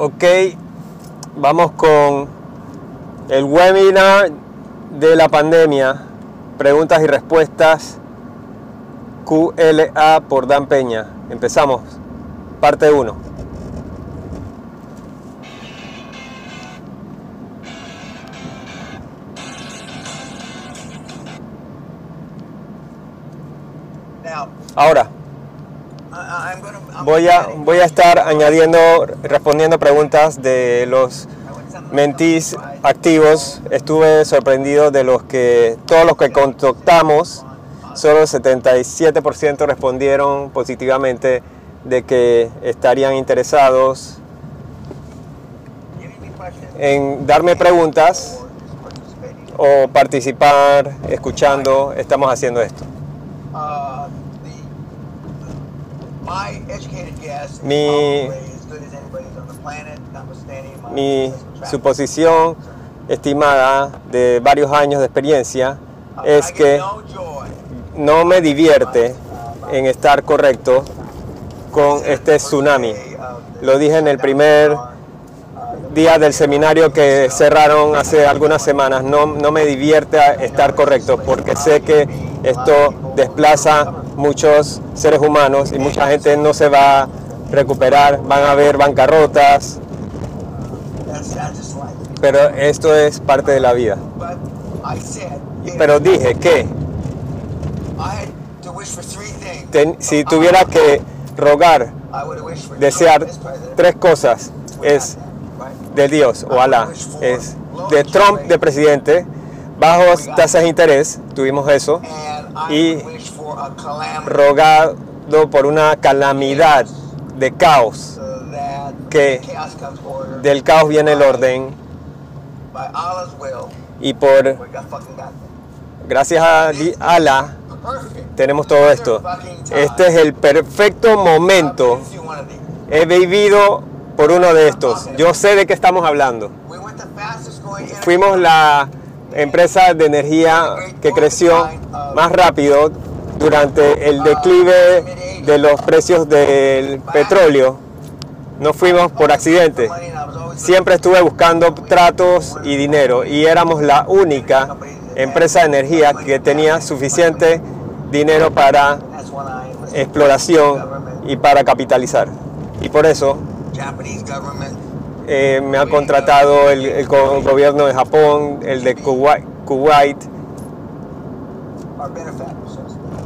Ok, vamos con el webinar de la pandemia, preguntas y respuestas QLA por Dan Peña. Empezamos, parte 1. Voy a, estar añadiendo, respondiendo preguntas de los mentees activos. Estuve sorprendido de los que, todos los que contactamos, solo el 77% respondieron positivamente de que estarían interesados en darme preguntas o participar escuchando. Estamos haciendo esto. My Mi travel. suposición estimada de varios años de experiencia Uh, es que no me divierte en estar correcto con este tsunami. Lo dije en el primer día del seminario que cerraron hace algunas semanas. No, no me divierte estar correcto porque sé que esto desplaza muchos seres humanos y mucha gente no se va a recuperar. Van a haber bancarrotas, pero esto es parte de la vida. Pero dije que ten- si tuviera que rogar, desear tres cosas, es de Dios o Alá. Es de Trump de presidente, bajos tasas de interés, tuvimos eso, y rogado por una calamidad de caos. que. Del caos viene el orden y por gracias a Perfect. tenemos todo esto. Este es el perfecto momento. He vivido por uno de estos. Yo sé de qué estamos hablando. Fuimos la empresa de energía que creció más rápido durante el declive de los precios del petróleo. No fuimos por accidente. Siempre estuve buscando tratos y dinero y éramos la única empresa de energía que tenía suficiente dinero para exploración y para capitalizar. Y por eso eh, me ha contratado el, el go- gobierno de Japón, el de Kuwait, Kuwait.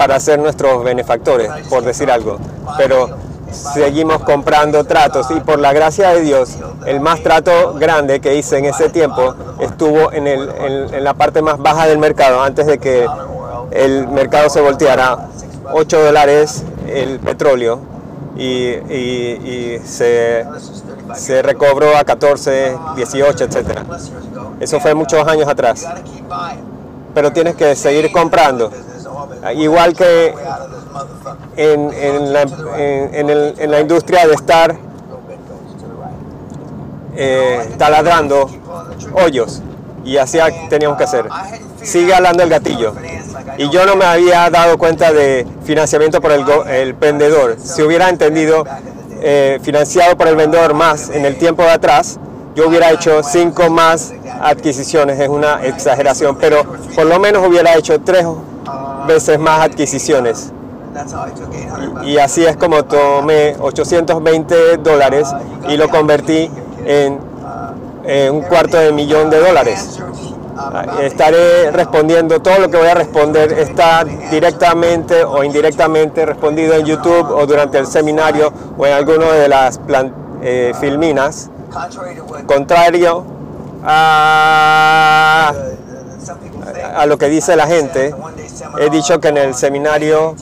Para ser nuestros benefactores, por decir algo. Pero seguimos comprando tratos y por la gracia de Dios, el más trato grande que hice en ese tiempo estuvo en, el- en- la parte más baja del mercado, antes de que el mercado se volteara. 8 dólares el petróleo y, y- se, This is 35 se recobró a 14, 18, etcétera. plus years ago. Eso fue muchos años atrás. Pero tienes que seguir comprando. Igual que en, en la, en- la industria de estar eh, taladrando hoyos. Y así teníamos que hacer. Sigue hablando el gatillo. Y yo no me había dado cuenta de financiamiento por el, el vendedor. Si hubiera entendido eh, financiado por el vendedor más en el tiempo de atrás, yo hubiera hecho cinco más adquisiciones. Es una exageración, pero por lo menos hubiera hecho tres veces más adquisiciones. That's how I took 800 bucks. Y así es como tomé 820 dólares y lo convertí en un cuarto de millón de dólares. Ah, Estaré respondiendo, todo lo que voy a responder está directamente o indirectamente respondido en YouTube o durante el seminario o en alguno de las eh, filminas. Contrario a, uh, some people think, a lo que dice la gente, he dicho que en el seminario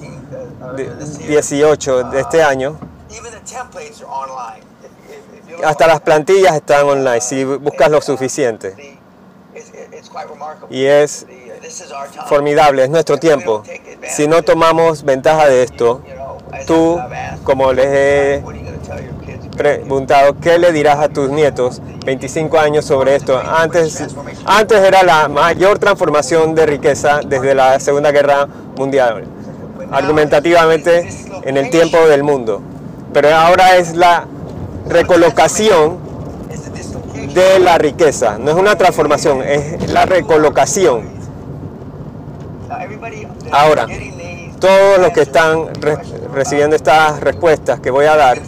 de 18 de este año, hasta las plantillas están online si buscas lo suficiente. Y es formidable, es nuestro tiempo. Si no tomamos ventaja de esto, tú, como les he preguntado, ¿qué le dirás a tus nietos 25 años sobre esto? Antes, antes era la mayor transformación de riqueza desde la Segunda Guerra Mundial, argumentativamente en el tiempo del mundo. Pero ahora es la recolocación de la riqueza. No es una transformación, es la recolocación. Ahora, Todos los que están re- recibiendo estas respuestas que voy a dar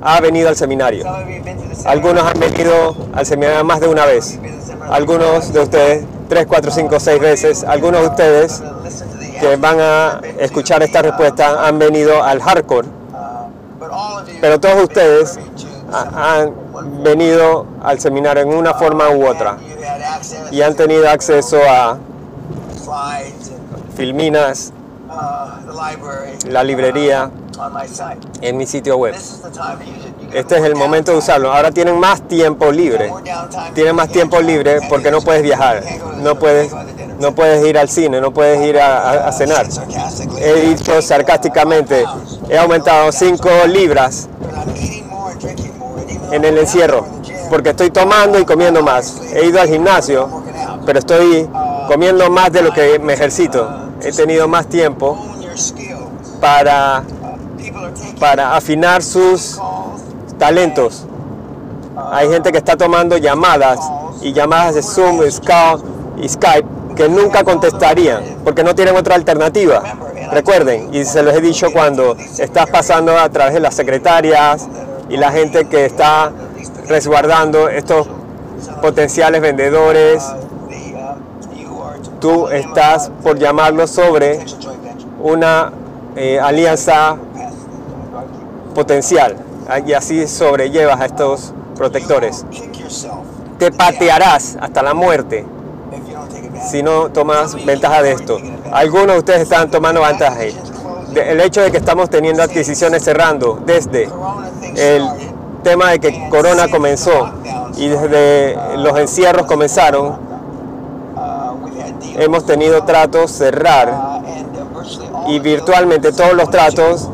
ha venido al seminario. Algunos han venido al seminario más de una vez. Algunos de ustedes tres, cuatro, cinco, seis veces. Algunos de ustedes que van a escuchar esta respuesta han venido al hardcore. Pero todos ustedes han venido al seminario en una forma u otra y han tenido acceso a filminas, la librería. En mi sitio web. Este es el momento de usarlo. Ahora tienen más tiempo libre. Tienes más tiempo libre porque no puedes viajar, no puedes, no puedes ir al cine, no puedes ir a, a- cenar. He dicho sarcásticamente, he aumentado 5 libras en el encierro porque estoy tomando y comiendo más. He ido al gimnasio, pero estoy comiendo más de lo que me ejercito. He tenido más tiempo para, para afinar sus talentos. Hay gente que está tomando llamadas y llamadas de Zoom, y Skype que nunca contestarían porque no tienen otra alternativa. Recuerden, y se los he dicho cuando estás pasando a través de las secretarias y la gente que está resguardando estos potenciales vendedores, tú estás por llamarlos sobre una eh, alianza potencial ah, y así sobrellevas a estos protectores. Te patearás hasta la muerte si no tomas ventaja de esto. Algunos de ustedes están tomando ventaja. El hecho de que estamos teniendo adquisiciones cerrando desde el tema de que Corona comenzó y desde los encierros comenzaron, hemos tenido tratos cerrar y virtualmente todos los tratos,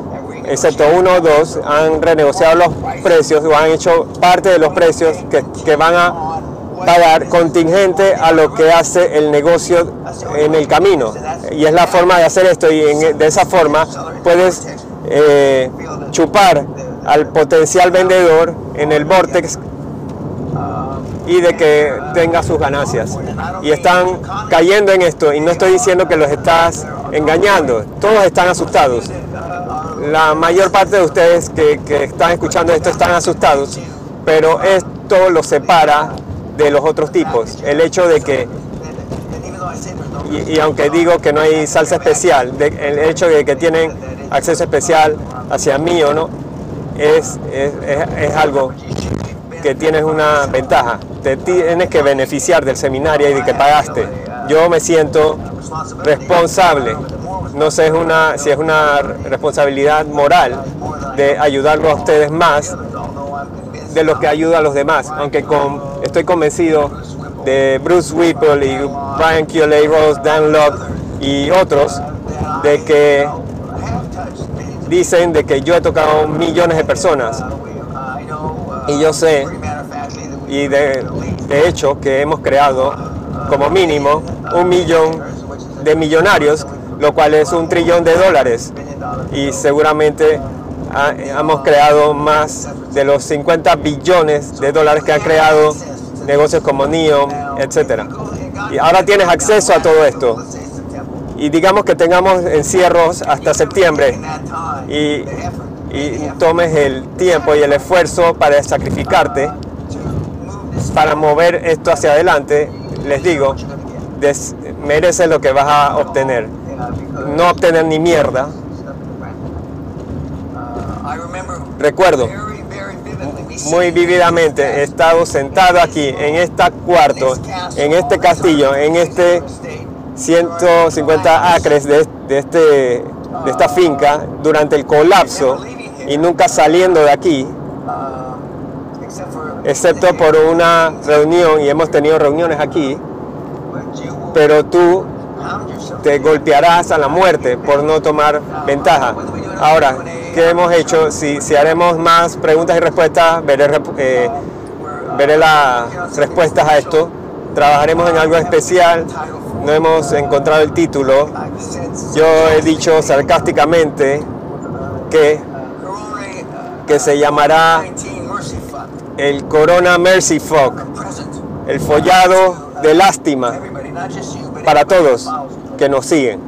excepto uno o dos, han renegociado los precios o han hecho parte de los precios que, que van a pagar contingente a lo que hace el negocio en el camino. Y es la forma de hacer esto y de esa forma puedes eh, chupar al potencial vendedor en el vortex y de que tenga sus ganancias. Y están cayendo en esto y no estoy diciendo que los estás engañando, todos están asustados. La mayor parte de ustedes que, están escuchando esto están asustados, pero esto los separa de los otros tipos. El hecho de que, y, aunque digo que no hay salsa especial, el hecho de que tienen acceso especial hacia mí o no, es, es, es- es algo que tienes una ventaja. Te tienes que beneficiar del seminario y de que pagaste. Yo me siento responsable. No sé es una, si es una responsabilidad moral de ayudarlos a ustedes más de lo que ayuda a los demás. Aunque con, estoy convencido de Bruce Whipple y Brian Keeley Rose, Dan Locke y otros de que dicen de que yo he tocado millones de personas y yo sé y de hecho que hemos creado como mínimo un millón de millonarios, lo cual es un trillón de dólares. Y seguramente hemos creado más de los 50 billones de dólares que han creado negocios como Neon, etc. Y ahora tienes acceso a todo esto. Y digamos que tengamos encierros hsta septiembre y, y tomes el tiempo y el esfuerzo para sacrificarte, para mover esto hacia adelante, les digo, des- mereces lo que vas a obtener. No obtener ni mierda. Recuerdo muy vividamente, he estado sentado aquí, en este cuarto, en este castillo, en este 150 acres de, este, de esta finca durante el colapso y nunca saliendo de aquí, excepto por una reunión, y hemos tenido reuniones aquí, pero tú te golpearás a la muerte por no tomar ventaja. Ahora, ¿qué hemos hecho? Si, si haremos más preguntas y respuestas, veré, eh, veré las respuestas a esto. Trabajaremos en algo especial. No hemos encontrado el título. Yo he dicho sarcásticamente que, que se llamará 19 Mercy Fund. El Corona Mercy Fog, el follado de lástima para todos que nos siguen.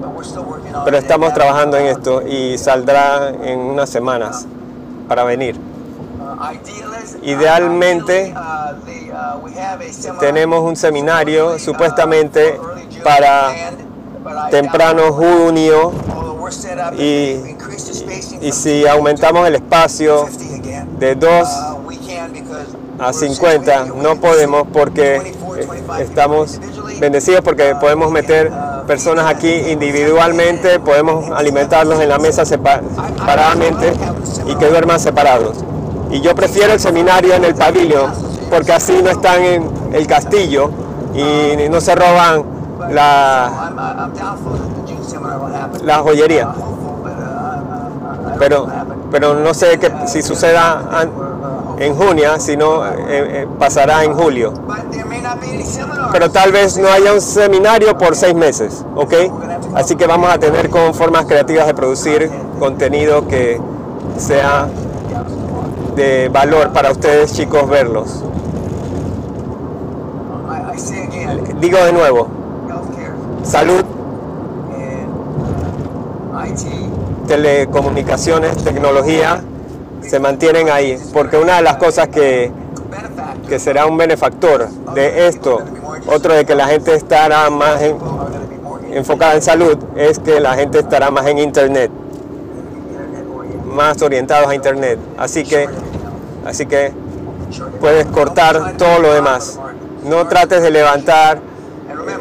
Pero estamos And, trabajando en esto y saldrá en unas semanas para venir. Idealmente, tenemos un seminario supuestamente para temprano junio y, y si 50 aumentamos el espacio 50 again, de 2 a we're 50 saying we- no podemos porque 24, eh, 25 estamos bendecidos porque podemos meter personas aquí individualmente, podemos alimentarlos en la mesa sepa- separadamente y que duerman separados. Y yo prefiero el seminario en el pabellón porque así no están en el castillo y no se roban la, la joyería. Pero, pero no sé que, si suceda an- en junio, sino eh, eh, pasará en julio. Pero tal vez no haya un seminario por seis meses, ¿ok? Así que vamos a tener con formas creativas de producir contenido que sea de valor para ustedes chicos verlos. Digo de nuevo, salud, telecomunicaciones, tecnología se mantienen ahí, porque una de las cosas que, que será un benefactor de esto, otro de que la gente estará más enfocada en salud, es que la gente estará más en internet, más orientados a internet. Así que, así que puedes cortar todo lo demás. No trates de levantar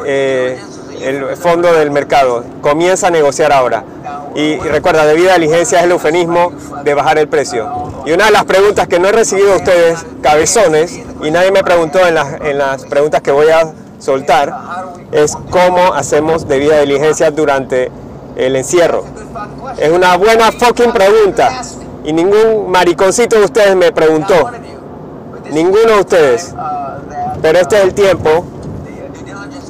eh, el fondo del mercado. Comienza a negociar ahora. Y, recuerda, debida diligencia es el eufemismo de bajar el precio. Y una de las preguntas que no he recibido de ustedes, cabezones, y nadie me preguntó en las, en las preguntas que voy a soltar, es cómo hacemos debida diligencia durante el encierro. Es una buena fucking pregunta. Y ningún mariconcito de ustedes me preguntó. Ninguno de ustedes. Pero este es el tiempo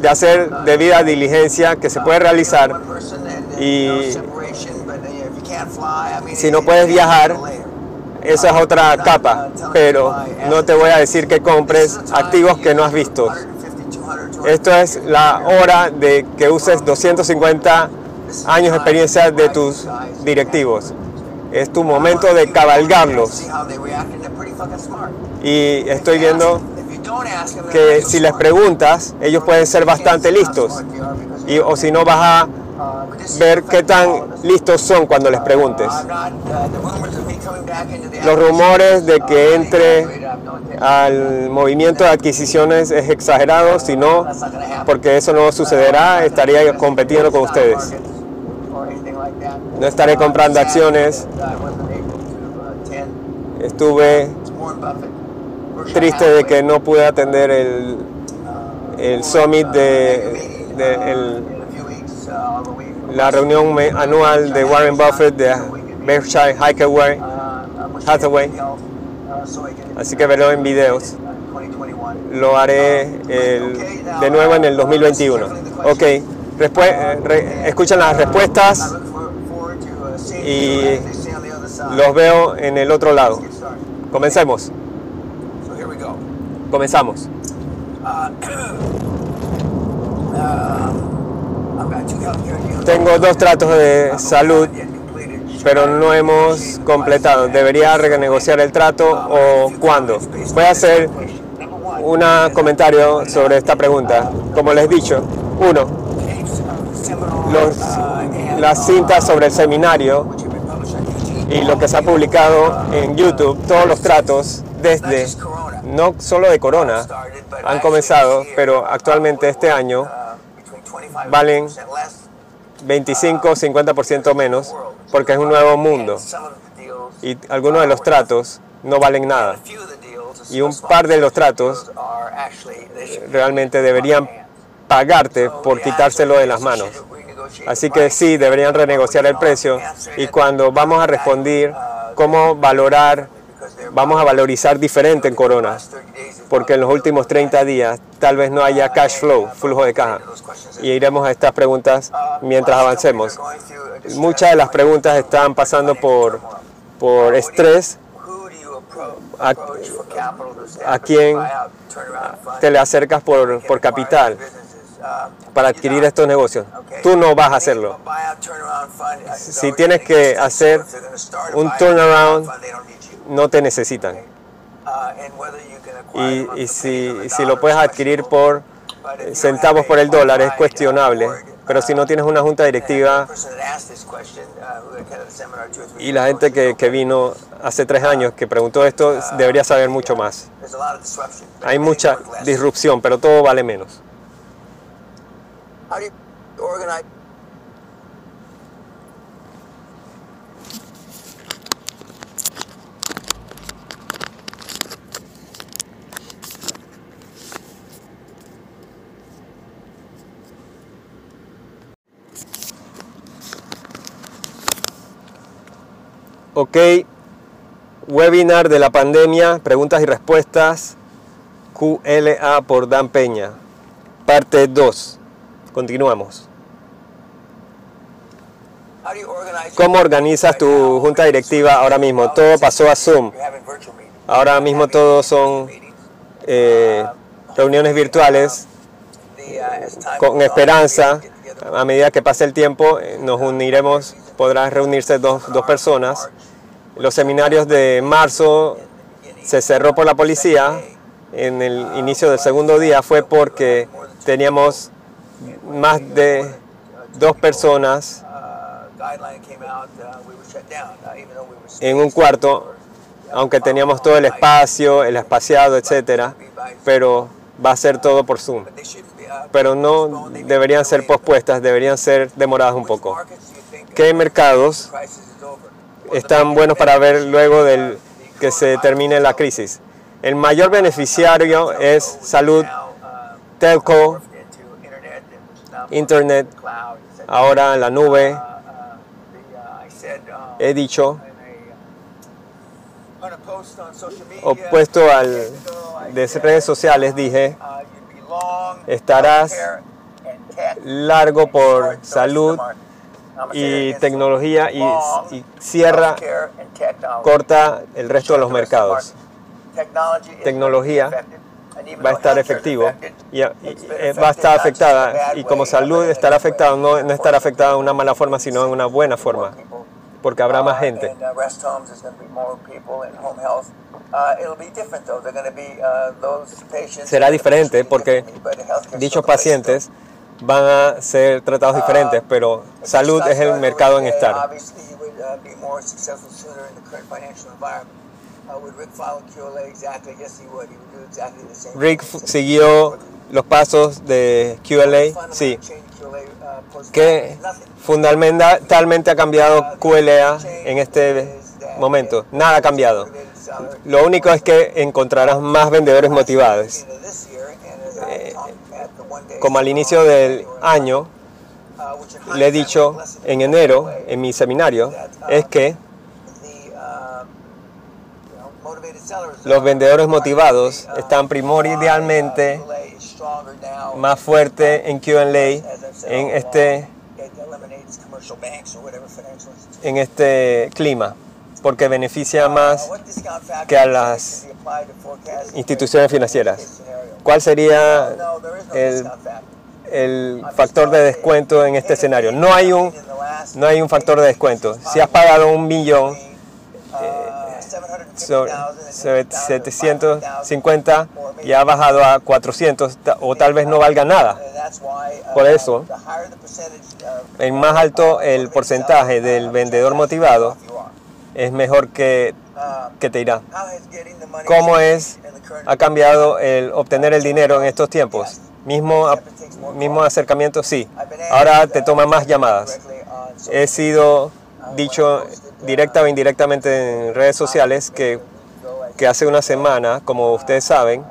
de hacer debida diligencia que se puede realizar. Y si no puedes viajar, esa es otra capa. Pero no te voy a decir que compres activos que no has visto. Esto es la hora de que uses 250 años de experiencia de tus directivos. Es tu momento de cabalgarlos. Y estoy viendo que si les preguntas, ellos pueden ser bastante listos. Y, o si no, vas a ver qué tan listos son cuando les preguntes. Los rumores de que entre al movimiento de adquisiciones es exagerado, si no, porque eso no sucederá, estaría compitiendo con ustedes. No estaré comprando acciones. Estuve triste de que no pude atender el, el summit de, la reunión anual de Warren Buffett de Berkshire Hathaway, Hathaway. Así que verlo en videos. Lo haré el- de nuevo en el 2021. Ok, respue- re- escuchan las respuestas y los veo en el otro lado. Comencemos. So here we go. Comenzamos. Tengo dos tratos de salud, pero no hemos completado. ¿Debería renegociar el trato o cuándo? Voy a hacer un comentario sobre esta pregunta. Como les he dicho, uno, los, las cintas sobre el seminario y lo que se ha publicado en YouTube, todos los tratos desde, no solo de Corona, han comenzado, pero actualmente este año valen 25 o 50% menos porque es un nuevo mundo. y algunos de los tratos no valen nada. Y un par de los tratos realmente deberían pagarte por quitárselo de las manos. Así que sí, deberían renegociar el precio. y cuando vamos a responder cómo valorar, vamos a valorizar diferente en Corona, porque en los últimos 30 días tal vez no haya cash flow, flujo de caja. Y iremos a estas preguntas mientras avancemos. Muchas de las preguntas están pasando por, por estrés. ¿A, quién te le acercas por, por capital? para adquirir estos negocios. Tú no vas a hacerlo. Si tienes que hacer un turnaround, no te necesitan. Y, y si, si lo puedes adquirir por centavos por el dólar, es cuestionable. Pero si no tienes una junta directiva y la gente que, que vino hace tres años que preguntó esto debería saber mucho más. Hay mucha disrupción, pero todo vale menos. Ok, webinar de la pandemia, preguntas y respuestas, QLA por Dan Peña, parte 2. Continuamos. ¿Cómo organizas tu junta directiva ahora mismo? Todo pasó a Zoom. Ahora mismo todos son eh, reuniones virtuales con esperanza. A medida que pase el tiempo, eh, nos uniremos, podrán reunirse dos, dos personas. Los seminarios de marzo se cerró por la policía. En el inicio del segundo día fue porque teníamos más de dos personas en un cuarto, aunque teníamos todo el espacio, el espaciado, etcétera, pero va a ser todo por Zoom. Pero no deberían ser pospuestas, deberían ser demoradas un poco. ¿Qué mercados? Están buenos para ver luego del que se termine la crisis? El mayor beneficiario es salud, telco, internet ahora la nube. He dicho, opuesto al de redes sociales, dije, estarás largo por salud y tecnología y, y cierra, corta el resto de los mercados. Tecnología Va a estar efectivo y, eh, va a estar afectada y como salud estará afectada, no, no estará afectada de una mala forma, sino de una buena forma, porque habrá más gente. Uh, and, uh. Uh. Será diferente porque Dichos pacientes van a ser tratados diferentes, pero salud es el mercado en estar. Uh. Uh, Rick siguió los pasos de QLA, sí. ¿Qué fundamentalmente ha cambiado QLA en este momento? Nada ha cambiado. Lo único es que encontrarás más vendedores motivados. Como al inicio del año, le he dicho en enero en mi seminario, es que los vendedores motivados están primordialmente más fuertes en QLA en este, en este clima, porque beneficia más que a las instituciones financieras. ¿Cuál sería el, el factor de descuento en este escenario? No hay un, no hay un factor de descuento. Si has pagado un millón, so- se- 750 y ha bajado a 400 ta- o tal vez no valga nada. Por eso, En más alto el porcentaje del vendedor motivado es mejor que, que te irá. ¿Cómo es, ha cambiado el obtener el dinero en estos tiempos? Mismo, mismo acercamiento, sí. Ahora te toma más llamadas. He sido dicho directa o indirectamente en redes sociales que que hace una semana, como ustedes saben,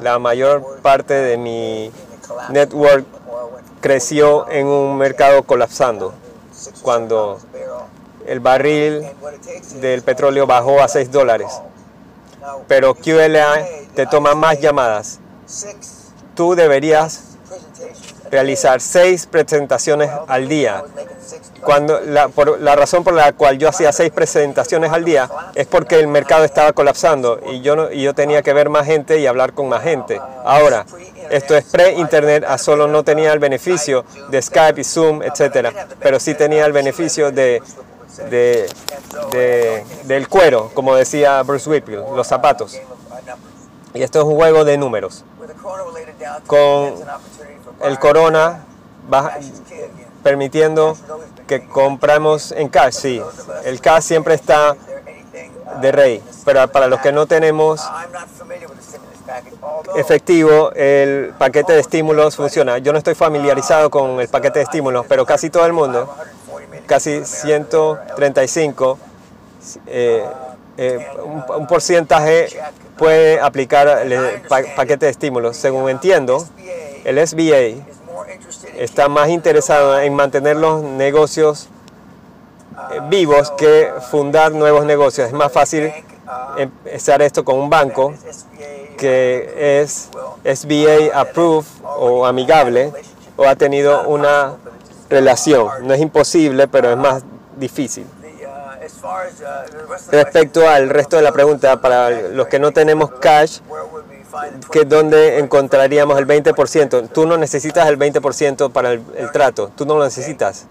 la mayor parte de mi network creció en un mercado colapsando cuando el barril del petróleo bajó a 6 dólares. Pero QLA te toma más llamadas. Tú deberías realizar seis presentaciones al día. Cuando la, por, la razón por la cual yo hacía seis presentaciones al día es porque el mercado estaba colapsando y yo, y yo tenía que ver más gente y hablar con más gente. Ahora, esto es pre-internet, a solo no tenía el beneficio de Skype y Zoom, etcétera, pero sí tenía el beneficio de, de, de- del cuero, como decía Bruce Whitfield, los zapatos. Y esto es un juego de números. con El corona baja- permitiendo que compramos en cash, sí. El cash siempre está de rey, pero para los que no tenemos efectivo, el paquete de estímulos funciona. Yo no estoy familiarizado con el paquete de estímulos, pero casi todo el mundo, casi 135, eh, eh, un, un porcentaje puede aplicar el pa- paquete de estímulos. Según entiendo, el SBA está más interesado en mantener los negocios eh, vivos que fundar nuevos negocios. Es más fácil empezar esto con un banco que es SBA approved o amigable o ha tenido una relación. No es imposible, pero es más difícil. Respecto al resto de la pregunta, para los que no tenemos cash, que dónde encontraríamos el 20%. Tú no necesitas el 20% para el, el trato, tú no lo necesitas.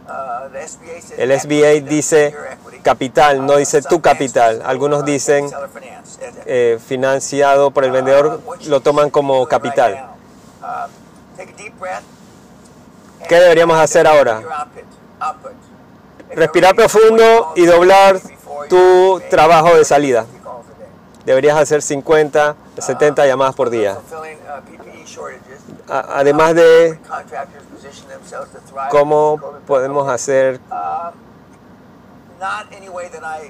El SBA dice capital, no dice tu capital. Algunos dicen eh, financiado por el vendedor, lo toman como capital. ¿Qué deberíamos hacer ahora? Respirar profundo y doblar tu trabajo de salida. Deberías hacer 50, 70 llamadas por día. Además de cómo podemos hacer,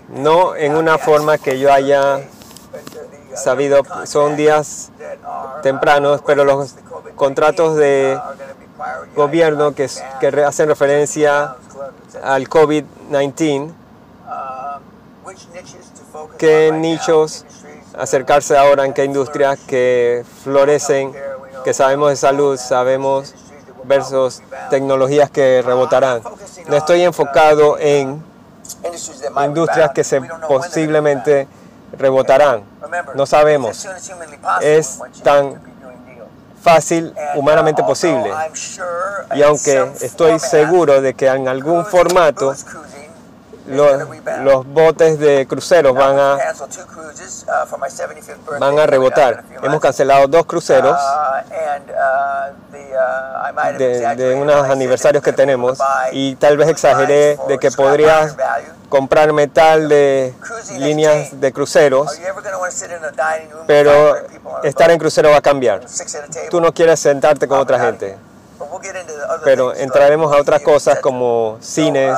no en una forma que yo haya sabido, son días tempranos, pero los contratos de gobierno que, que hacen referencia al COVID-19, qué nichos acercarse ahora, en qué industrias que florecen, que sabemos de salud, sabemos versus tecnologías que rebotarán. No estoy enfocado en industrias que se posiblemente rebotarán. No sabemos. Es tan fácil humanamente posible. Y aunque estoy seguro de que en algún formato los, los botes de cruceros van a, van a rebotar. Hemos cancelado dos cruceros de, de unos aniversarios que tenemos y tal vez exageré de que podrías comprar metal de líneas de cruceros, pero estar en crucero va a cambiar. Tú no quieres sentarte con otra gente, pero entraremos a otras cosas como cines,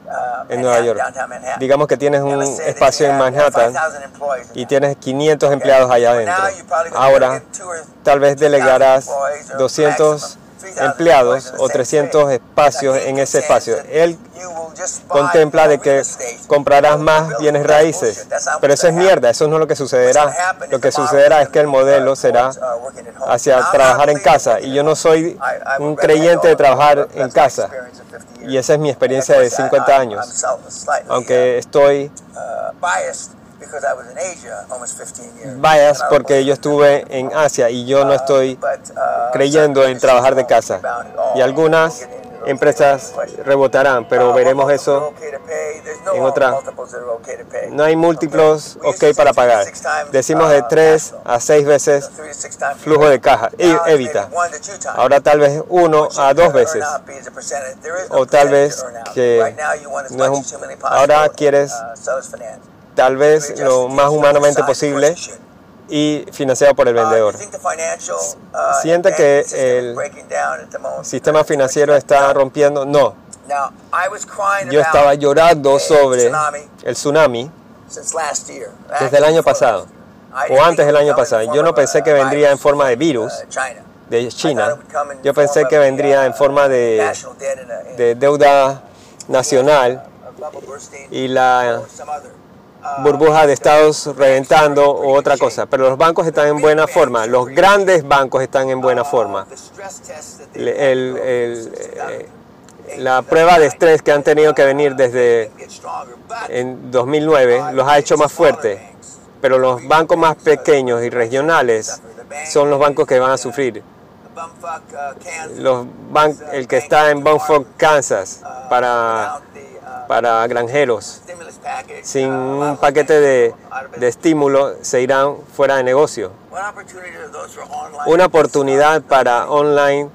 en Nueva York. Digamos que tienes un espacio en Manhattan y tienes 500 empleados allá adentro. Ahora tal vez delegarás 200 empleados o 300 espacios en ese espacio. Él contempla de que comprarás más bienes raíces, pero eso es mierda, eso no es lo que sucederá. Lo que sucederá es que el modelo será hacia trabajar en casa y yo no soy un creyente de trabajar en casa y esa es mi experiencia de 50 años, aunque estoy bias porque yo estuve en Asia y yo no estoy creyendo en trabajar de casa. Y algunas empresas rebotarán, pero veremos eso En otra, no hay múltiplos ok para pagar. Decimos uh, de 3 cash flow. a 6 veces flujo de caja, evita. Ahora tal vez 1 What you a 2 earn veces. O tal vez que no es un- ahora quieres uh, finance. Tal vez lo más humanamente posible. Y financiado por el Uh, vendedor. uh, Siente que el? Sistema financiero está rompiendo. No, Now, I was crying yo estaba llorando sobre tsunami el tsunami since last year. desde el año pasado o antes del año pasado. Yo no pensé que vendría en virus forma de virus uh, China. de China. Yo pensé que vendría en forma de, de deuda nacional y la uh, burbuja de estados reventando o otra cosa. Pero los bancos están en buena forma. Los grandes bancos están en buena uh, forma. el- el- since eh, 2008, la prueba de estrés que han tenido que venir desde en 2009 los ha hecho más fuertes. Pero los bancos más pequeños y regionales son los bancos que van a sufrir. bumfuck, uh, Los ban- el que está en Bumfuck, Kansas, uh, para, uh, para granjeros, sin un paquete de, estímulo, se irán fuera de negocio. Una oportunidad para online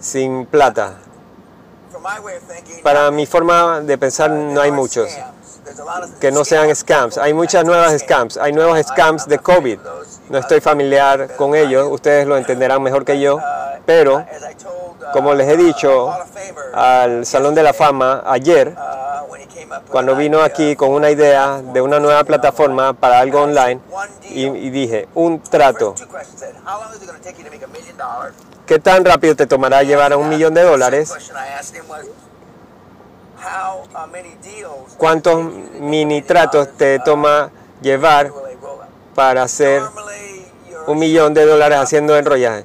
sin plata. Para mi forma de pensar no hay muchos que no sean scams. Hay muchas nuevas scams. Hay nuevos scams de COVID. No estoy familiar con ellos. Ustedes lo entenderán mejor que yo. Pero, uh, como les he dicho of Famer, al Salón de la Fama ayer, uh, cuando an vino aquí con una idea de una nueva plataforma para algo online, y, y dije, un trato. ¿Qué tan rápido te tomará llevar a un millón de dólares? Uh, ¿Cuántos mini tratos te uh, toma llevar para hacer un millón de dólares haciendo enrollaje?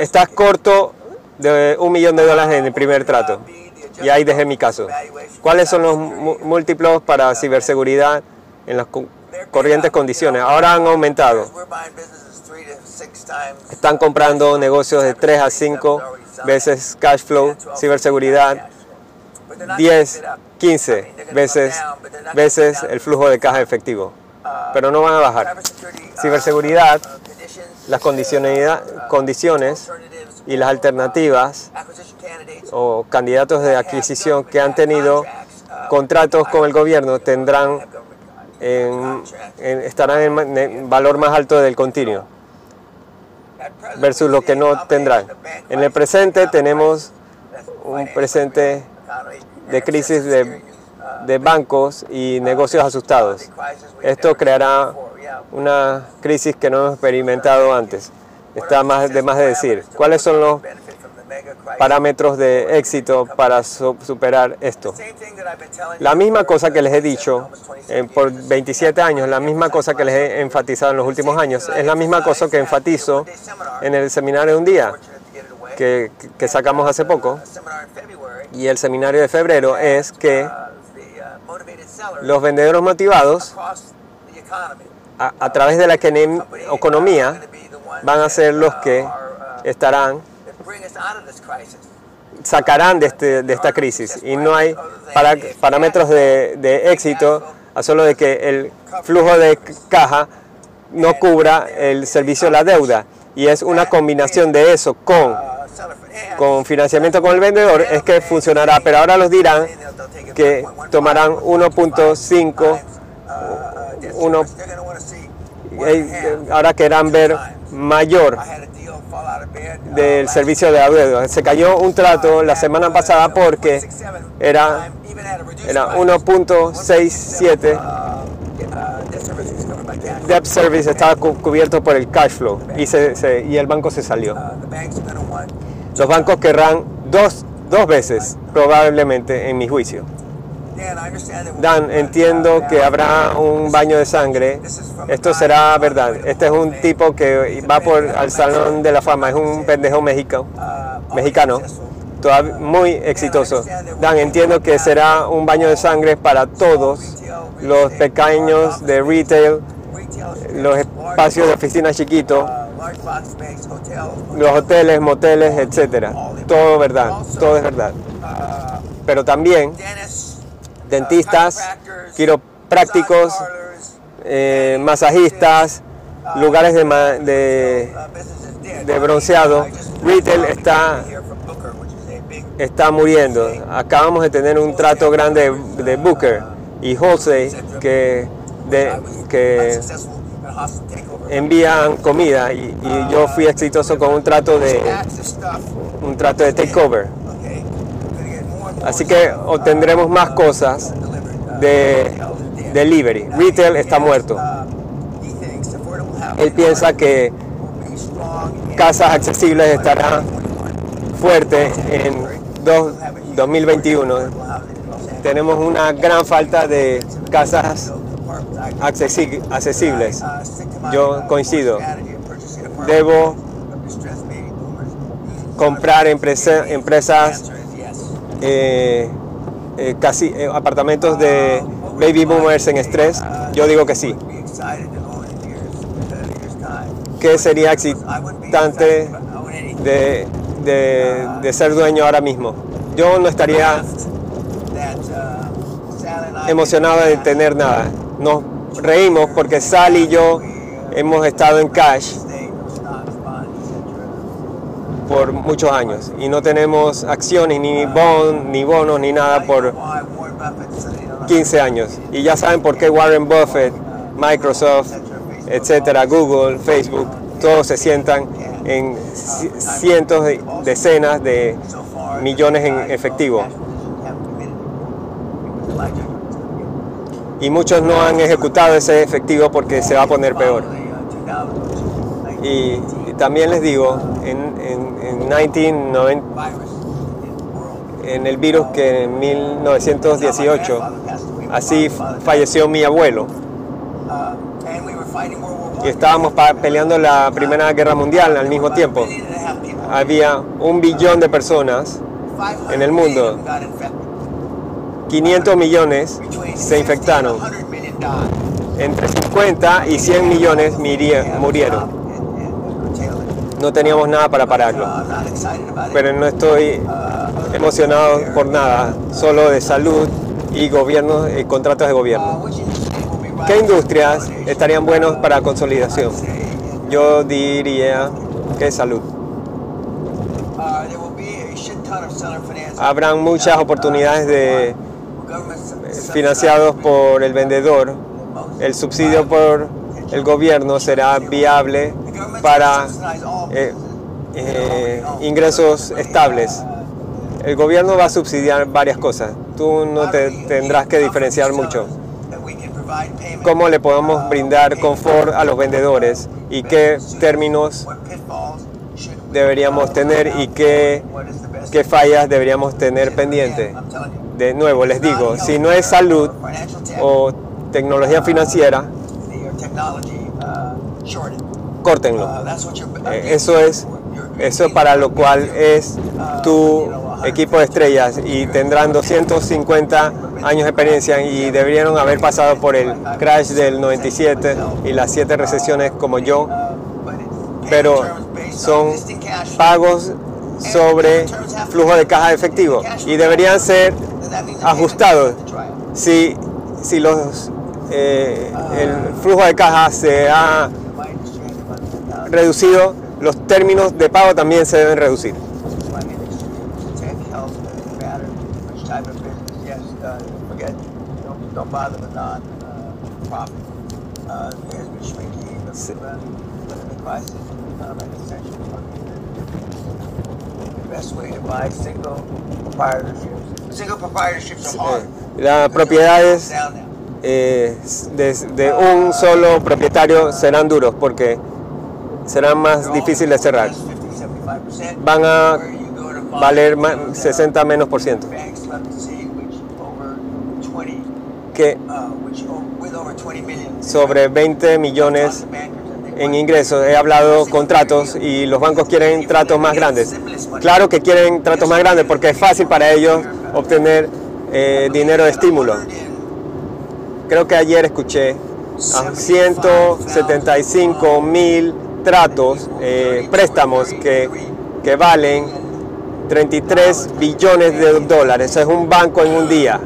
Estás corto de un millón de dólares en el primer trato. Y ahí dejé mi caso. ¿Cuáles son los múltiplos para ciberseguridad en las co- corrientes condiciones? Ahora han aumentado. Están comprando negocios de 3 a 5 veces cash flow, ciberseguridad, But they're not 10, gonna sit up. 15 I mean, they're gonna veces, veces el flujo de caja efectivo. Pero no van a bajar. Ciberseguridad, Las condiciones y las alternativas o candidatos de adquisición que han tenido contratos con el gobierno tendrán en- estarán en, valor más alto del continuo versus lo que no tendrán. En el presente tenemos un presente de crisis de bancos y negocios asustados. Esto creará una crisis que no hemos experimentado antes. Está más de más de decir. ¿Cuáles son los parámetros de éxito para su- superar esto? La misma cosa que les he dicho eh, por 27 años, la misma cosa que les he enfatizado en los últimos años, es la misma cosa que enfatizo en el seminario de un día que, que sacamos hace poco. Y el seminario de febrero es que los vendedores motivados a, través de la econom- economía van a ser los que estarán sacarán de, este- de esta crisis. Y no hay parámetros de, de éxito a solo de que el flujo de caja no cubra el servicio de la deuda. Y es una combinación de eso con, con financiamiento con el vendedor es que funcionará. Pero ahora los dirán que tomarán 1.5 uno- ahora querrán ver mayor del servicio de deuda. Se cayó un trato la semana pasada porque era, era 1.67 debt service estaba cu- cubierto por el cash flow y, se- se- y el banco se salió. Los bancos querrán dos, dos veces probablemente en mi juicio. Dan, entiendo que habrá un baño de sangre. Esto será verdad. Este es un tipo que va por al salón de la fama. Es un pendejo mexicano, mexicano, muy exitoso. Dan, entiendo que será un baño de sangre para todos los pequeños de retail, los espacios de oficina chiquitos, los hoteles, moteles, etcétera. Todo verdad, todo es verdad. Pero también dentistas, quiroprácticos, eh, masajistas, lugares de, de, de bronceado. Retail está, está muriendo. Acabamos de tener un trato grande de, Booker y Wholesale que, que envían comida y, y yo fui exitoso con un trato de un trato de takeover. Así que obtendremos más cosas de delivery. Retail está muerto. Él piensa que casas accesibles estará fuerte en dos- 2021. Tenemos una gran falta de casas accesi- accesibles. Yo coincido. Debo comprar empresa- empresas, eh, eh, casi eh, apartamentos de baby boomers en estrés. Yo digo que sí. ¿Qué sería excitante de, de- de ser dueño ahora mismo? Yo no estaría emocionado de tener nada. Nos reímos porque Sal y yo hemos estado en cash por muchos años y no tenemos acciones, ni bond, ni bonos, ni nada por 15 años. Y ya saben por qué Warren Buffett, Microsoft, etcétera, Google, Facebook, todos se sientan en ci- cientos de decenas de millones en efectivo. Y muchos no han ejecutado ese efectivo porque se va a poner peor. Y también les digo, en, en, en 1990, en el virus que en 1918, así falleció mi abuelo. Y estábamos peleando la Primera Guerra Mundial al mismo tiempo. Había un billón de personas en el mundo. 500 millones se infectaron. Entre 50 y 100 millones murieron. No teníamos nada para pararlo. Pero no estoy emocionado por nada, solo de salud y gobiernos y contratos de gobierno. ¿Qué industrias estarían buenos para consolidación? Yo diría que salud. Habrán muchas oportunidades de financiados por el vendedor. El subsidio por el gobierno será viable para eh, eh, ingresos estables. El gobierno va a subsidiar varias cosas. Tú no te tendrás que diferenciar mucho. ¿Cómo le podemos brindar confort a los vendedores y qué términos deberíamos tener y qué, qué fallas deberíamos tener pendiente? De nuevo, les digo, si no es salud o tecnología financiera, córtenlo. Eh, Eso es, eso para lo cual es tu equipo de estrellas y tendrán 250 años de experiencia y deberían haber pasado por el crash del 97 y las siete recesiones como yo, pero son pagos sobre flujo de caja efectivo y deberían ser ajustados. Si, si los, eh, el flujo de caja se ha reducido, los términos de pago también se deben reducir. Sí. Las propiedades eh, de, de un solo propietario serán duros porque serán más difíciles de cerrar. Van a valer ma- 60 menos por ciento. Que sobre 20 millones en ingresos. He hablado con tratos y los bancos quieren tratos más grandes. Claro que quieren tratos más grandes porque es fácil para ellos obtener eh, dinero de estímulo. Creo que ayer escuché a 175 mil tratos, eh, préstamos que, que valen 33 billones de dólares. Eso es un banco en un día.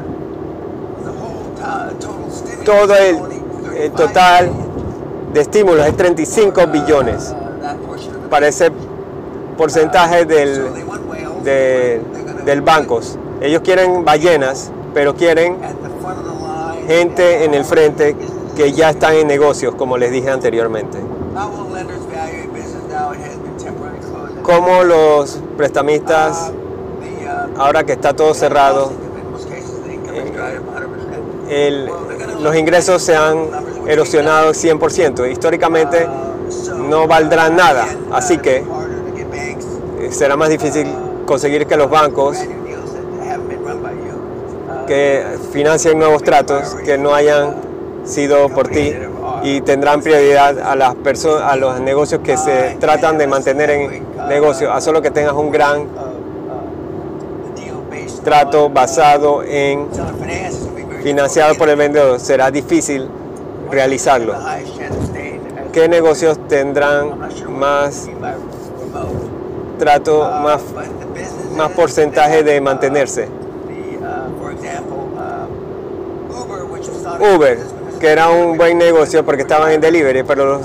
todo el, el total de estímulos es 35 billones para ese porcentaje del, de- del bancos. Ellos quieren ballenas, pero quieren gente en el frente que ya están en negocios, como les dije anteriormente. Como los prestamistas, ahora que está todo cerrado, el- los ingresos se han erosionado 100%. Históricamente no valdrán nada, así que eh, será más difícil conseguir que los bancos que financien nuevos tratos que no hayan sido por ti y tendrán prioridad a las personas a los negocios que se tratan de mantener en negocio, a solo que tengas un gran trato basado en financiado por el vendedor, será difícil realizarlo. ¿Qué negocios tendrán más trato, más, más porcentaje de mantenerse? Uber, que era un buen negocio porque estaban en delivery, pero los,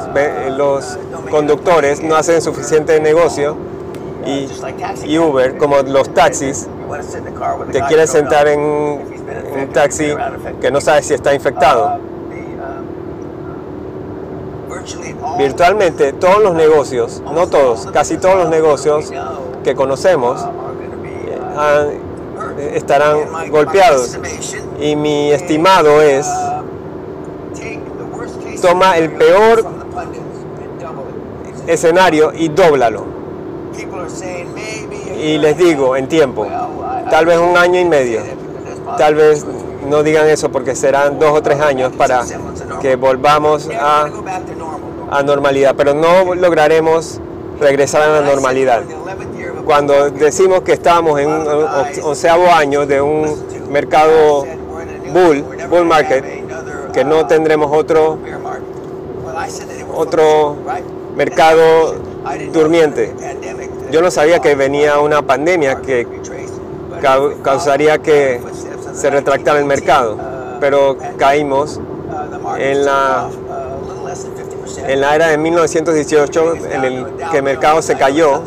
los conductores no hacen suficiente negocio y, y Uber, como los taxis, te quieres sentar en un taxi que no sabes si está infectado. Virtualmente todos los negocios, no todos, casi todos los negocios que conocemos han- estarán golpeados. Y mi estimado es, toma el peor escenario y dóblalo. Y les digo, en tiempo, tal vez un año y medio. Tal vez no digan eso porque serán dos o tres años para que volvamos a, normalidad, pero no lograremos regresar a la normalidad. Cuando decimos que estamos en un onceavo año de un mercado bull, bull market, que no tendremos otro, otro mercado durmiente. Yo no sabía que venía una pandemia que cau- causaría que se retractara el mercado, pero caímos en la, en la era de 1918 en el que el mercado se cayó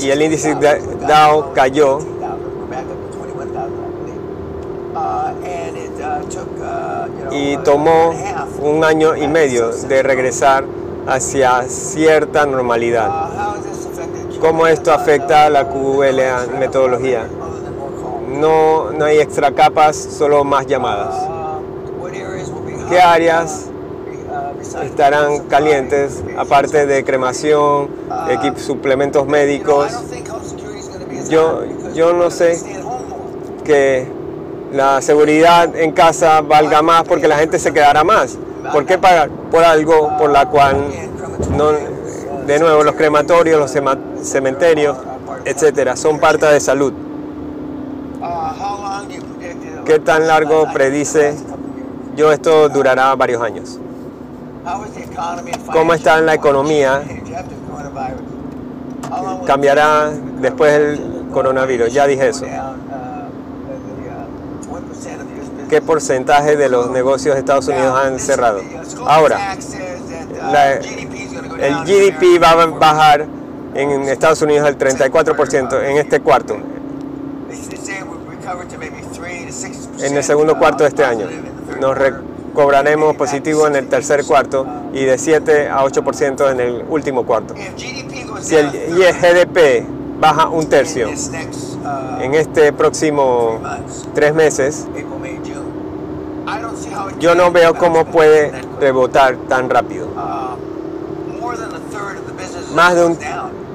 y el índice Dow cayó y tomó un año y medio de regresar hacia cierta normalidad. ¿Cómo esto afecta a la QLA metodología? No, no hay extra capas, solo más llamadas. ¿Qué áreas estarán calientes, aparte de cremación, equip- suplementos médicos? Yo, yo no sé que la seguridad en casa valga más porque la gente se quedará más. ¿Por qué pagar por algo por la cual no, de nuevo los crematorios, los cementerios, etcétera, son parte de salud? ¿Qué tan largo predice? Yo esto durará varios años. ¿Cómo está la economía? Cambiará después del coronavirus, ya dije eso. ¿Qué porcentaje de los negocios de Estados Unidos han cerrado? Ahora, la- el GDP va a bajar en Estados Unidos al 34% en este cuarto, en el segundo cuarto de este año. Nos recobraremos positivo en el tercer cuarto y de 7 a 8% en el último cuarto. Si el GDP baja un tercio en este próximo tres meses, yo no veo cómo puede rebotar tan rápido. Más de un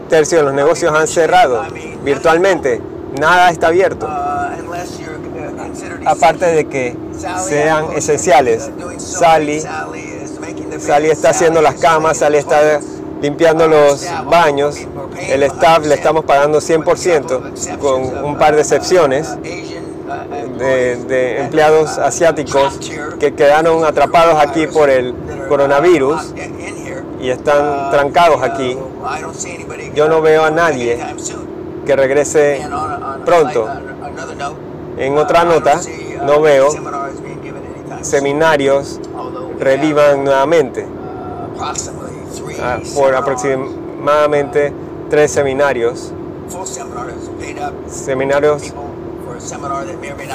tercio de los negocios han cerrado virtualmente. Nada está abierto. Aparte de que sean esenciales. Sally, Sally está haciendo las camas, Sally está limpiando los baños. El staff le estamos pagando 100% con un par de excepciones de, de empleados asiáticos que quedaron atrapados aquí por el coronavirus y están trancados aquí. Yo no veo a nadie que regrese pronto. En otra nota, no veo seminarios revivan nuevamente. Ah, por aproximadamente tres seminarios, seminarios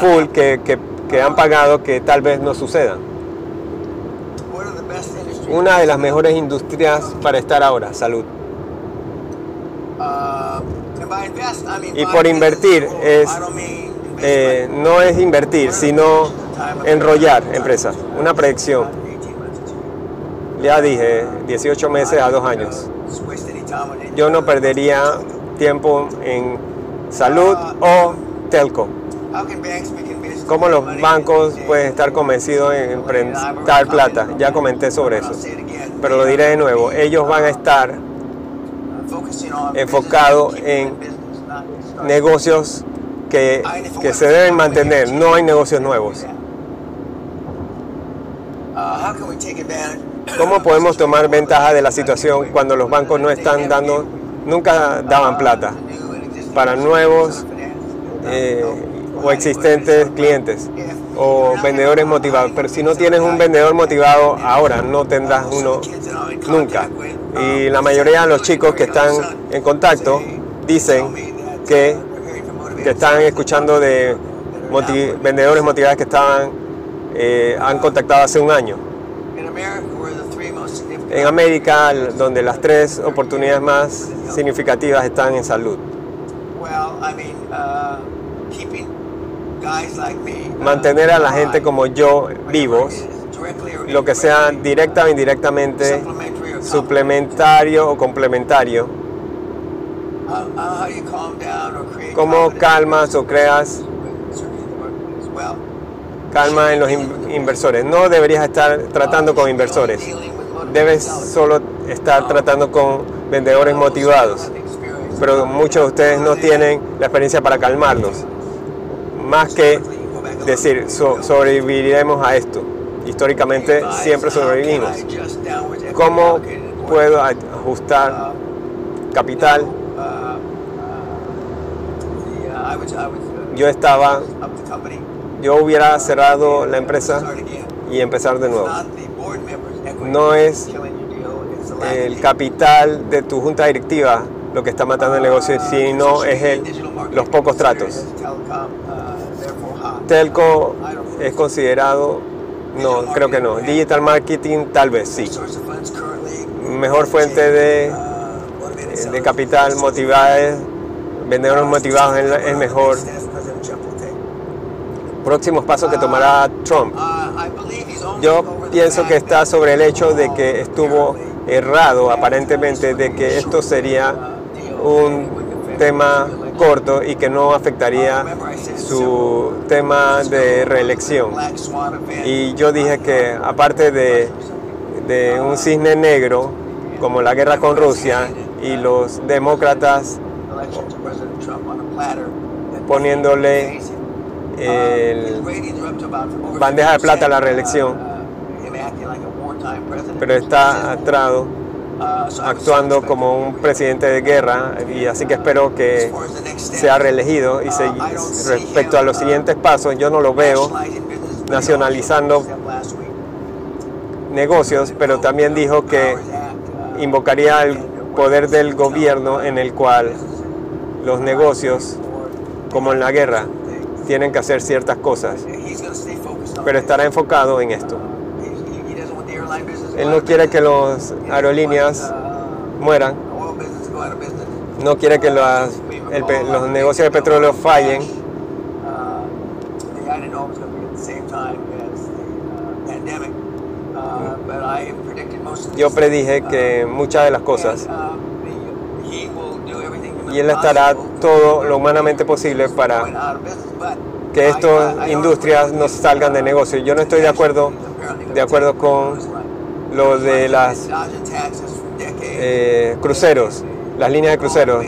full que, que- que han pagado que tal vez no sucedan. Una de las mejores industrias para estar ahora, salud. Uh, Y por invertir school. es, Eh, no es invertir, sino enrollar empresas. Una predicción. 18 months to two years. Ya dije, 18 meses a dos años. Uh, Yo no perdería tiempo en salud o telco. ¿Cómo los bancos pueden estar convencidos en prestar plata? Ya comenté sobre eso. Pero lo diré de nuevo, ellos van a estar Focusing on enfocado business, keeping en negocios que, que se deben mantener, no hay negocios nuevos. ¿Cómo podemos tomar ventaja de la situación cuando los bancos no están dando, nunca daban plata para nuevos o existentes clientes o vendedores motivados? Pero si no tienes un vendedor motivado ahora, no tendrás uno nunca. Y la mayoría de los chicos que están en contacto dicen que, que están escuchando de moti- vendedores motivados que estaban, eh, han contactado hace un año. En América, donde las tres oportunidades más significativas están en salud. Mantener a la gente como yo vivos, lo que sea directa o indirectamente suplementario o complementario. ¿Cómo calmas o creas calma en los in- inversores? No deberías estar tratando con inversores. Debes solo estar tratando con vendedores motivados. Pero muchos de ustedes no tienen la experiencia para calmarlos. Más que decir, "So- sobreviviremos a esto. Históricamente siempre sobrevivimos. ¿Cómo puedo ajustar capital? Yo estaba, yo hubiera cerrado la empresa y empezar de nuevo. No es el capital de tu junta directiva lo que está matando el negocio, sino es el, los pocos tratos. Telco es considerado, no, creo que no. Digital marketing tal vez sí. Mejor fuente de, de capital motivada es vendedores motivados es mejor. Próximos pasos que tomará Trump. Yo pienso que está sobre el hecho de que estuvo errado aparentemente de que esto sería un tema corto y que no afectaría su tema de reelección. Y yo dije que aparte de, de un cisne negro como la guerra con Rusia y los demócratas poniéndole el bandeja de plata a la reelección, pero está atrado actuando como un presidente de guerra y así que espero que sea reelegido y se- respecto a los siguientes pasos yo no lo veo nacionalizando negocios pero también dijo que invocaría el poder del gobierno en el cual los negocios como en la guerra tienen que hacer ciertas cosas. Pero estará enfocado en esto él no quiere que las aerolíneas mueran no quiere que los negocios de petróleo fallen. Yo predije que muchas de las cosas y él estará todo lo humanamente posible para que estas industrias no salgan de negocio. Yo no estoy de acuerdo de acuerdo con lo de las eh, cruceros, las líneas de cruceros,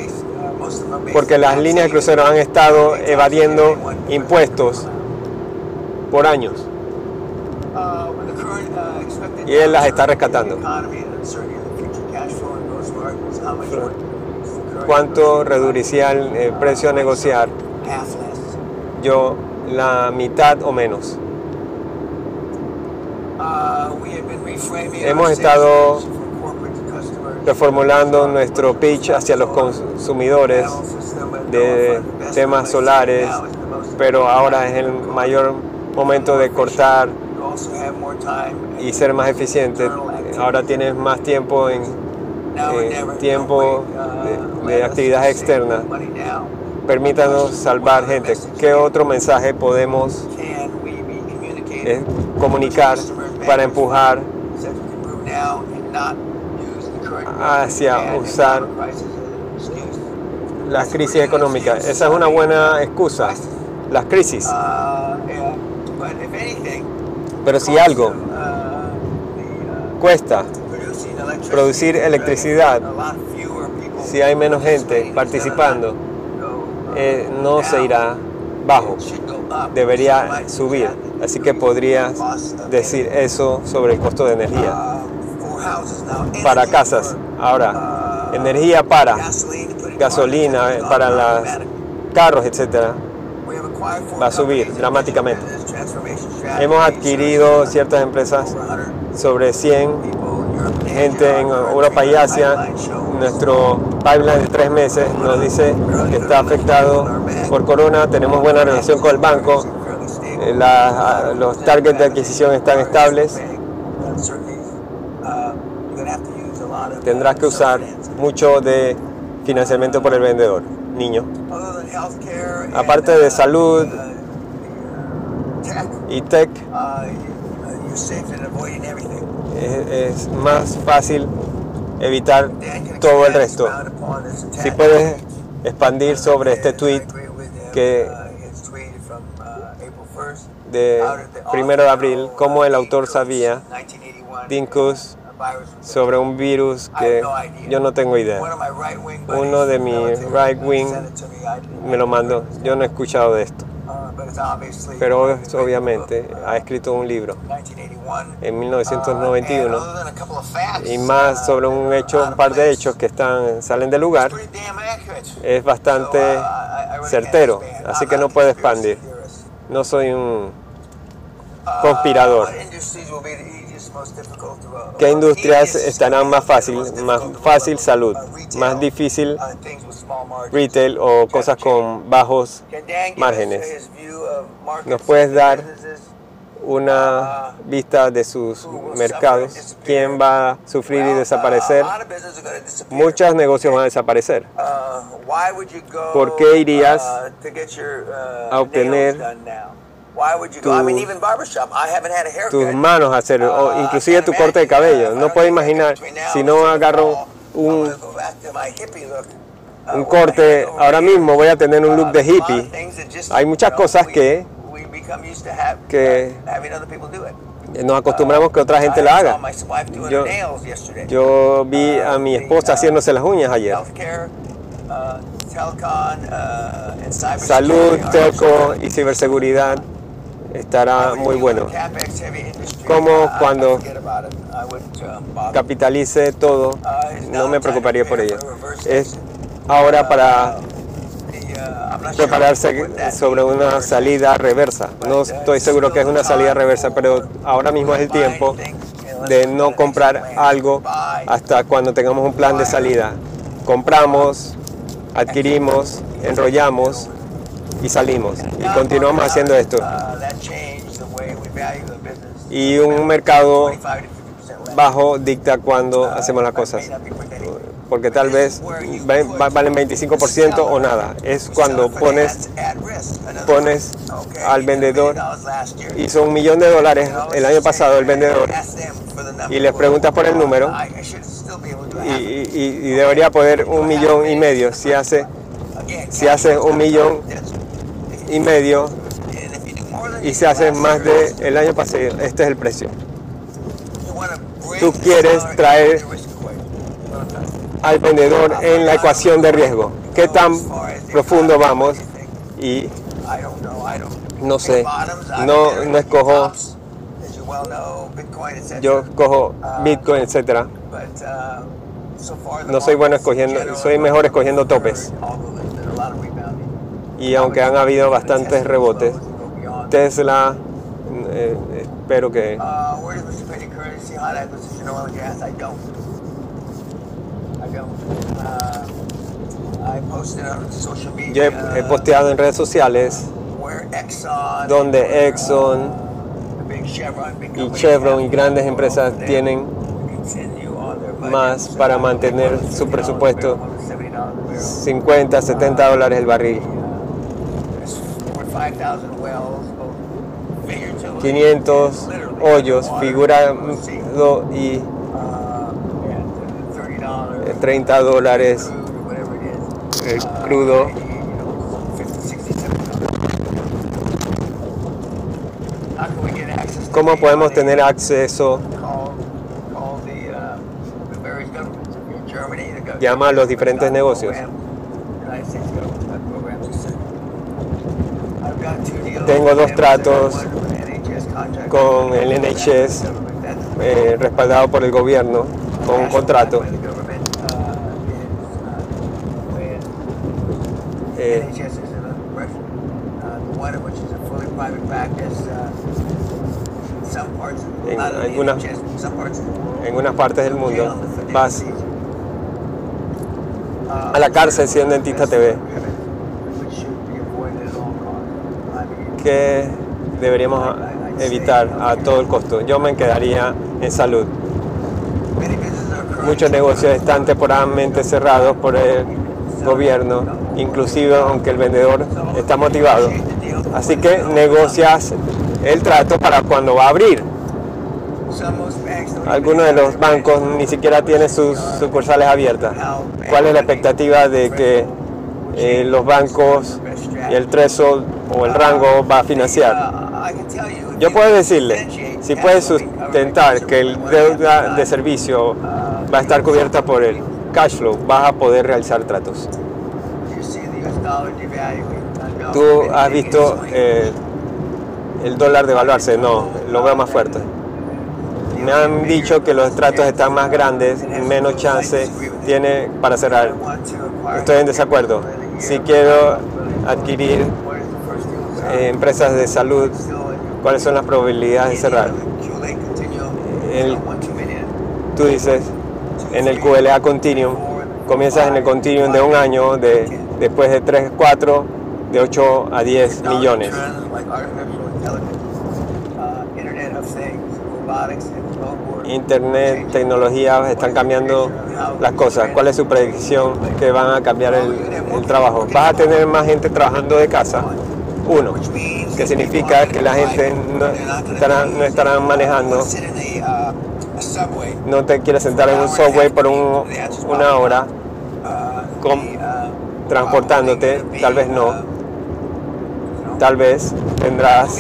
porque las líneas de cruceros han estado evadiendo impuestos por años y él las está rescatando. ¿Cuánto reduciría el precio a negociar? Yo la mitad o menos. Hemos estado reformulando nuestro pitch hacia los consumidores de temas solares, pero ahora es el mayor momento de cortar y ser más eficiente. Ahora tienes más tiempo en eh, tiempo de, de actividades externas. Permítanos salvar gente. ¿Qué otro mensaje podemos eh, comunicar para empujar hacia usar las crisis económicas? Esa es una buena excusa, las crisis. Pero si algo cuesta, producir electricidad, si hay menos gente participando, eh, no se irá bajo, debería subir. Así que podrías decir eso sobre el costo de energía. Para casas, ahora, energía para gasolina, eh, para los carros, four va a subir dramáticamente. Hemos adquirido ciertas empresas over 100 sobre 100 people in Europe and gente en Europa y Asia. Nuestro pipeline de tres meses nos dice que está afectado por corona. Tenemos buena relación con el banco. La- los targets de adquisición están estables. Tendrás que usar mucho de financiamiento por el vendedor, niño. Aparte de salud y tech, es, es más fácil evitar todo el resto. Si puedes expandir sobre este tweet que de primero de abril, como el autor sabía, Dinkus, sobre un virus que yo no tengo idea. Uno de mi right wing me lo mandó. Yo no he escuchado de esto. Pero obviamente ha escrito un libro en 1991 y más sobre un hecho, un par de hechos que están salen del lugar. Es bastante certero, así que no puedo expandir. No soy un conspirador. ¿Qué industrias estarán más fácil? Más fácil salud, más difícil retail o cosas con bajos márgenes. ¿Nos puedes dar una vista de sus mercados? ¿Quién va a sufrir y desaparecer? Muchos negocios van a desaparecer. ¿Por qué irías a obtener tus manos a hacer, o inclusive tu corte de cabello? No puedo imaginar si no agarro un, un corte, ahora mismo voy a tener un look de hippie. Hay muchas cosas que, que nos acostumbramos que otra gente la haga. Yo, yo vi a mi esposa haciéndose las uñas ayer. Salud, teco y ciberseguridad estará muy bueno. Como cuando capitalice todo, no me preocuparía por ello. Es ahora para prepararse sobre una salida reversa. No estoy seguro que es una salida reversa, pero ahora mismo es el tiempo de no comprar algo hasta cuando tengamos un plan de salida. Compramos, adquirimos, enrollamos y salimos. Y continuamos haciendo esto. Y un mercado bajo dicta cuando hacemos las cosas. Porque tal vez valen 25% o nada. Es cuando pones, pones al vendedor, hizo un millón de dólares el año pasado el vendedor, y les preguntas por el número, y, y- debería poder un millón y medio. Si hace, si hace un millón y medio y se hace más de el año pasado, este es el precio. Tú quieres traer al vendedor en la ecuación de riesgo. ¿Qué tan profundo vamos? Y no sé, no, no escojo, yo escojo Bitcoin, etcétera. No soy bueno escogiendo, soy mejor escogiendo topes. Y aunque han habido bastantes rebotes, Tesla, eh, espero que... He, posteado en redes sociales donde Exxon y Chevron y grandes empresas tienen más para mantener su $70 presupuesto. a barrel, $70 a barrel. 50, 70 dólares el barril. There's over 5,000 wells, both figuratively 500 and literally, hoyos figurado y 30 dólares eh, crudo. ¿Cómo podemos tener acceso? Llama a los diferentes negocios. Tengo dos tratos con el NHS eh, respaldado por el gobierno, con un contrato. En the algunas- en unas partes del mundo vas a la cárcel siendo dentista TV. which should be avoided at all costs. I mean, que deberíamos evitar a todo el costo. Yo me quedaría en salud. Muchos negocios están temporalmente cerrados por el gobierno, inclusive aunque el vendedor está motivado. Así que negocias el trato para cuando va a abrir. Algunos de los bancos ni siquiera tienen sus sucursales abiertas. ¿Cuál es la expectativa de que eh, los bancos y el threshold o el rango va a financiar? Yo puedo decirle, si puede sustentar que el deuda de servicio va a estar cubierta por el cash flow, vas a poder realizar tratos. ¿Tú has visto eh, el dólar devaluarse? No, lo veo más fuerte. Me han dicho que los tratos están más grandes, menos chance tiene para cerrar. Estoy en desacuerdo. Si quiero adquirir eh, empresas de salud, ¿cuáles son las probabilidades de cerrar? El- Tú dices, en el QLA Continuum, comienzas en el Continuum de un año, de, después de 3, 4, de 8 a 10 millones. Internet, tecnología están cambiando las cosas. ¿Cuál es su predicción que van a cambiar el, el trabajo? ¿Vas a tener más gente trabajando de casa? Uno, que significa que la gente no estará, no estarán manejando, no te quieres sentar en un subway por un- una hora con- transportándote, tal vez no, tal vez tendrás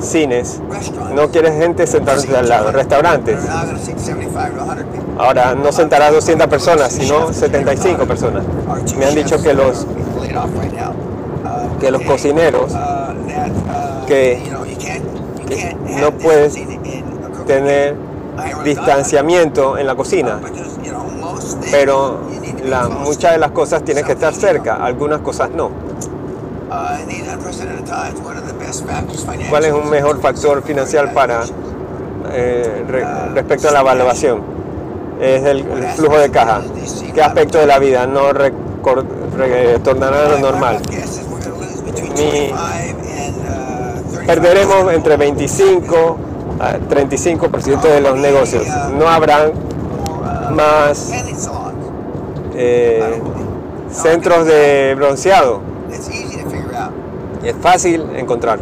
cines, no quieres gente sentándose al lado, restaurantes. Ahora no sentarás 200 personas, sino 75 personas. Me han dicho que los, que los cocineros que, no puedes tener distanciamiento en la cocina, pero la, muchas de las cosas tienes que estar cerca, algunas cosas no. ¿Cuál es un mejor factor financiero para eh, re- respecto a la evaluación? Es el, el flujo de caja. ¿Qué aspecto de la vida no retornará a lo normal? Mi- Perderemos entre 25 a 35% de los negocios. No habrán más eh, centros de bronceado. Es fácil encontrar.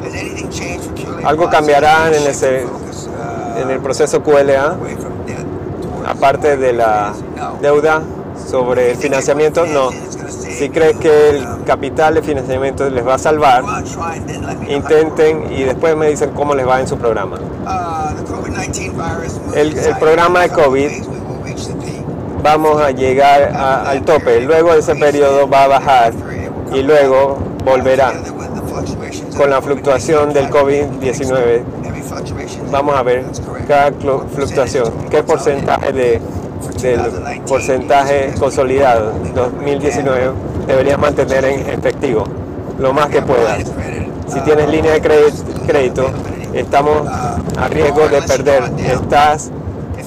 Algo cambiará en el, se- en el proceso QLA, aparte de la deuda sobre el financiamiento. No. Si crees que el capital de financiamiento les va a salvar, intenten y después me dicen cómo les va en su programa. El, programa de COVID Vamos a llegar al tope. Luego ese periodo va a bajar y luego volverá. Con la fluctuación del COVID-19 vamos a ver cada fluctuación. ¿Qué porcentaje de, del porcentaje consolidado 2019 deberías mantener en efectivo? Lo más que puedas. Si tienes línea de crédito, estamos a riesgo de perder. Estás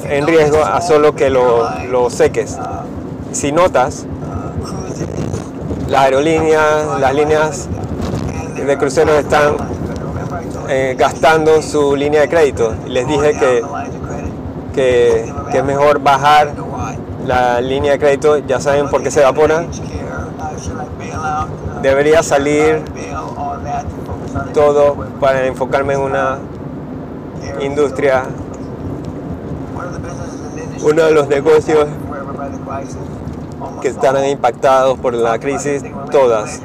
en riesgo a solo que lo, lo seques. Si notas, las aerolíneas, las líneas de cruceros están eh, gastando su línea de crédito. Y les dije que, que, que es mejor bajar la línea de crédito, ya saben por qué se evapora. Debería salir todo para enfocarme en una industria, uno de los negocios que estarán impactados por la crisis, todas,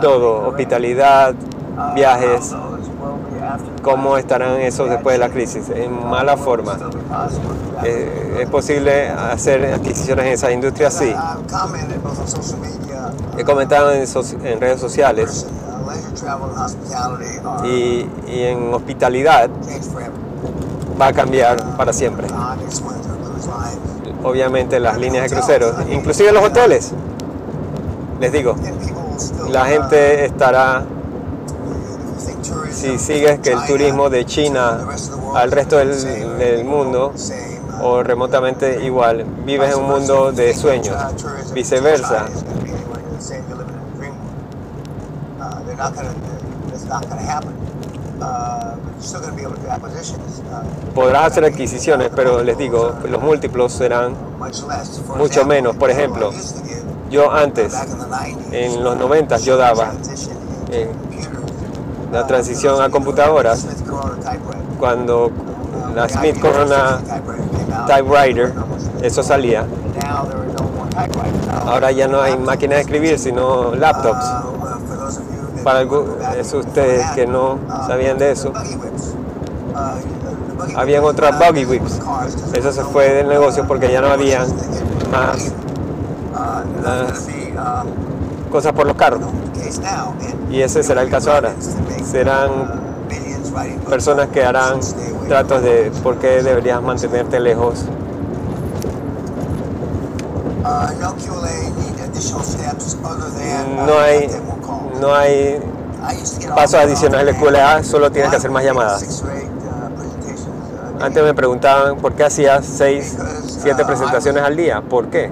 todo, hospitalidad, viajes, ¿cómo estarán esos después de la crisis? En mala forma. Eh, ¿Es posible hacer adquisiciones en esas industrias? Sí. He comentado en, so- en redes sociales y, y en hospitalidad va a cambiar para siempre. Obviamente las líneas de cruceros, inclusive los hoteles. Les digo, la gente estará, si sigues que el turismo de China al resto del, del mundo o remotamente igual, vives en un mundo de sueños, viceversa. Podrás hacer adquisiciones, pero les digo, los múltiplos serán mucho menos. Por ejemplo, yo antes, en los 90 yo daba eh, la transición a computadoras cuando la Smith Corona Typewriter, eso salía. Ahora ya no hay máquinas de escribir, sino laptops. Para algu- eso ustedes que no sabían de eso, habían otras buggy whips. Eso se fue del negocio porque ya no habían más las cosas por los carros. Y ese será el caso ahora. Serán personas que harán tratos de por qué deberías mantenerte lejos. No hay, no hay pasos adicionales QLA, solo tienes que hacer más llamadas. Antes me preguntaban por qué hacías 6, 7 presentaciones al día. ¿Por qué?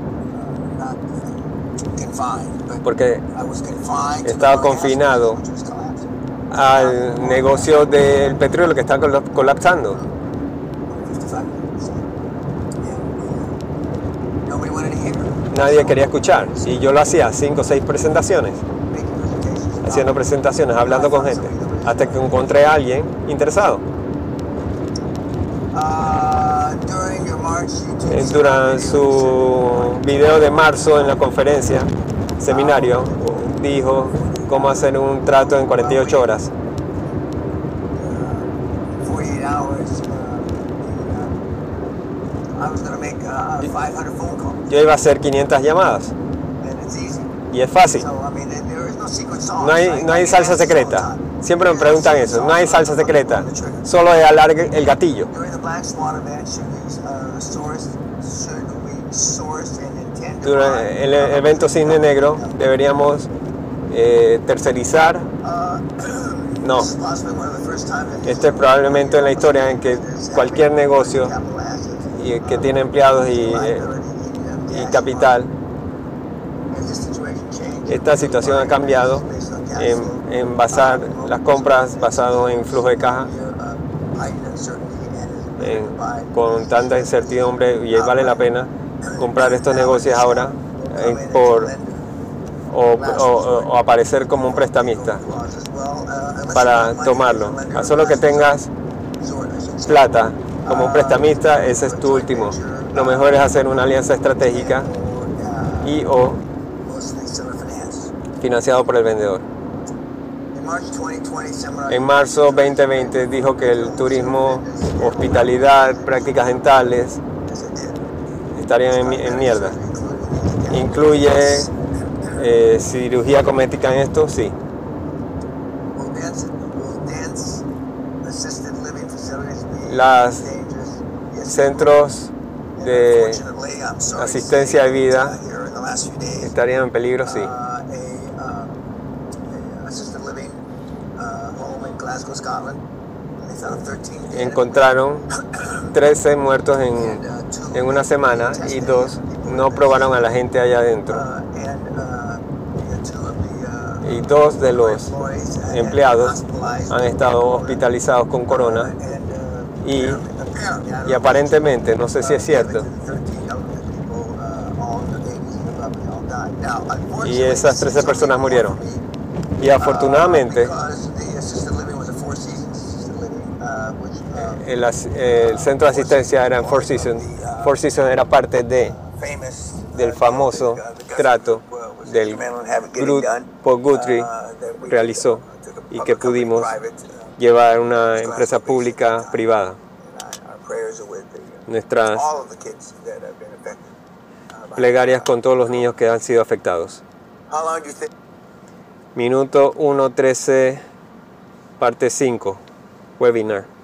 Porque estaba confinado al negocio del petróleo que está col- colapsando. Nadie quería escuchar. Y yo lo hacía, 5 o 6 presentaciones, haciendo presentaciones, hablando con gente, hasta que encontré a alguien interesado. Eh, Durante su video de marzo en la conferencia, seminario, dijo cómo hacer un trato en 48 horas. Yo iba a hacer 500 llamadas y es fácil. No hay, no hay salsa secreta. Siempre me preguntan eso. No hay salsa secreta. Solo es alargue el gatillo. Durante el evento Cisne Negro deberíamos eh, tercerizar. No. Este es probablemente en la historia en que cualquier negocio y que tiene empleados y, eh, y capital, esta situación ha cambiado en, basar las compras basado en flujo de caja con tanta incertidumbre y vale la pena comprar estos negocios ahora eh, por o aparecer como un prestamista para tomarlo. A solo que tengas plata como un prestamista, ese es tu último. Lo mejor es hacer una alianza estratégica y o financiado por el vendedor. En marzo 2020 dijo que el turismo, hospitalidad, prácticas dentales estarían en, mi- en mierda. ¿Incluye eh, cirugía cosmética en esto? Sí. Las centros de asistencia de vida estarían en peligro, sí. Encontraron 13 muertos en, en una semana y dos no probaron a la gente allá adentro. Y dos de los empleados han estado hospitalizados con corona y- y aparentemente, no sé si es cierto, 13 elderly people, all in their 80s and above, they all died. Now, y esas this 13 is personas murieron. Y afortunadamente, el, centro de asistencia era en Four Seasons. Four Seasons era parte de del famoso trato del por Guthrie realizó y que pudimos llevar una empresa pública privada. Nuestras plegarias con todos los niños que han sido afectados. Minuto 1.13, parte 5, webinar.